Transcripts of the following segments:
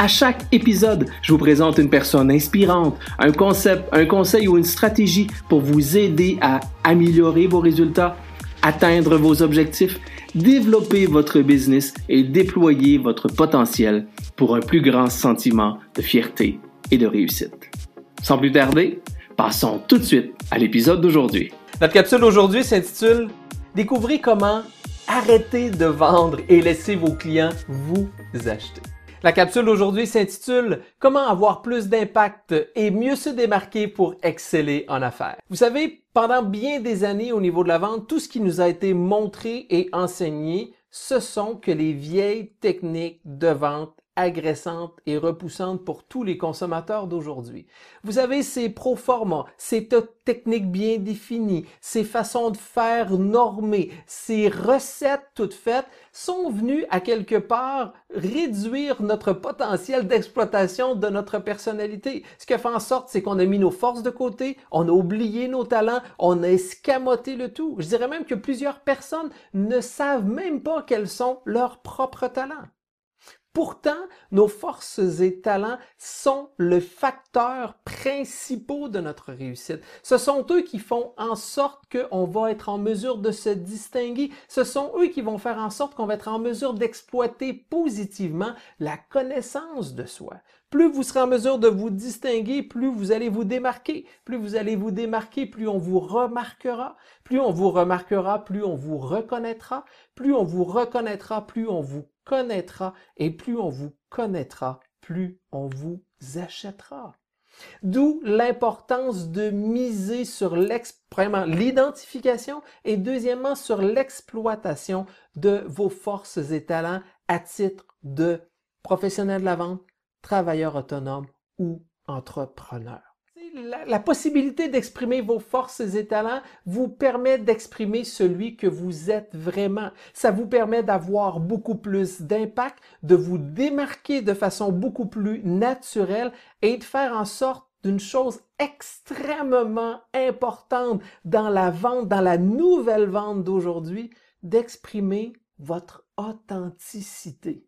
À chaque épisode, je vous présente une personne inspirante, un concept, un conseil ou une stratégie pour vous aider à améliorer vos résultats, atteindre vos objectifs, développer votre business et déployer votre potentiel pour un plus grand sentiment de fierté et de réussite. Sans plus tarder, passons tout de suite à l'épisode d'aujourd'hui. Notre capsule d'aujourd'hui s'intitule Découvrez comment arrêter de vendre et laisser vos clients vous acheter. La capsule d'aujourd'hui s'intitule Comment avoir plus d'impact et mieux se démarquer pour exceller en affaires. Vous savez, pendant bien des années au niveau de la vente, tout ce qui nous a été montré et enseigné, ce sont que les vieilles techniques de vente agressante et repoussante pour tous les consommateurs d'aujourd'hui. Vous avez ces proformas, ces techniques bien définies, ces façons de faire normées, ces recettes toutes faites sont venues à quelque part réduire notre potentiel d'exploitation de notre personnalité. Ce qui a fait en sorte, c'est qu'on a mis nos forces de côté, on a oublié nos talents, on a escamoté le tout. Je dirais même que plusieurs personnes ne savent même pas quels sont leurs propres talents. Pourtant, nos forces et talents sont le facteur principal de notre réussite. Ce sont eux qui font en sorte qu'on va être en mesure de se distinguer. Ce sont eux qui vont faire en sorte qu'on va être en mesure d'exploiter positivement la connaissance de soi. Plus vous serez en mesure de vous distinguer, plus vous allez vous démarquer. Plus vous allez vous démarquer, plus on vous remarquera. Plus on vous remarquera, plus on vous reconnaîtra. Plus on vous reconnaîtra, plus on vous connaîtra et plus on vous connaîtra, plus on vous achètera. D'où l'importance de miser sur l'identification et deuxièmement sur l'exploitation de vos forces et talents à titre de professionnel de la vente, travailleur autonome ou entrepreneur la, possibilité d'exprimer vos forces et talents vous permet d'exprimer celui que vous êtes vraiment. Ça vous permet d'avoir beaucoup plus d'impact, de vous démarquer de façon beaucoup plus naturelle et de faire en sorte d'une chose extrêmement importante dans la vente, dans la nouvelle vente d'aujourd'hui, d'exprimer votre authenticité.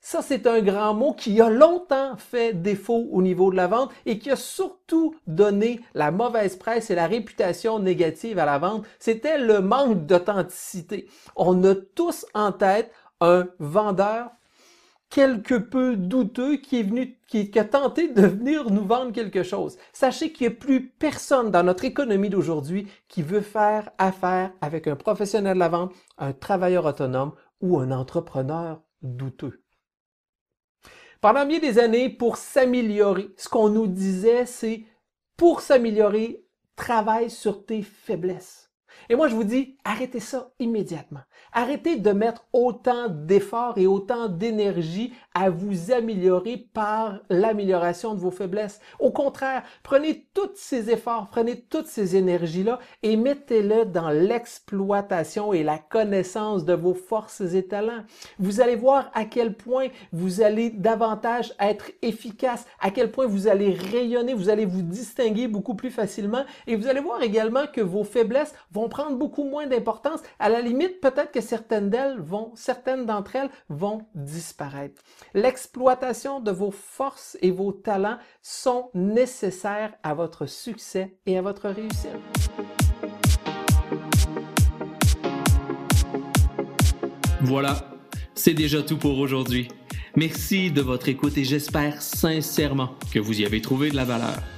Ça, c'est un grand mot qui a longtemps fait défaut au niveau de la vente et qui a surtout donné la mauvaise presse et la réputation négative à la vente. C'était le manque d'authenticité. On a tous en tête un vendeur quelque peu douteux qui est venu, qui, a tenté de venir nous vendre quelque chose. Sachez qu'il n'y a plus personne dans notre économie d'aujourd'hui qui veut faire affaire avec un professionnel de la vente, un travailleur autonome ou un entrepreneur douteux. Pendant bien des années, pour s'améliorer, ce qu'on nous disait, c'est pour s'améliorer, travaille sur tes faiblesses. Et moi, je vous dis, arrêtez ça immédiatement. Arrêtez de mettre autant d'efforts et autant d'énergie à vous améliorer par l'amélioration de vos faiblesses. Au contraire, prenez tous ces efforts, prenez toutes ces énergies-là et mettez-les dans l'exploitation et la connaissance de vos forces et talents. Vous allez voir à quel point vous allez davantage être efficace, à quel point vous allez rayonner, vous allez vous distinguer beaucoup plus facilement et vous allez voir également que vos faiblesses vont prendre beaucoup moins d'importance. À la limite, peut-être que certaines d'elles vont, certaines d'entre elles vont disparaître. L'exploitation de vos forces et vos talents sont nécessaires à votre succès et à votre réussite. Voilà, c'est déjà tout pour aujourd'hui. Merci de votre écoute et j'espère sincèrement que vous y avez trouvé de la valeur.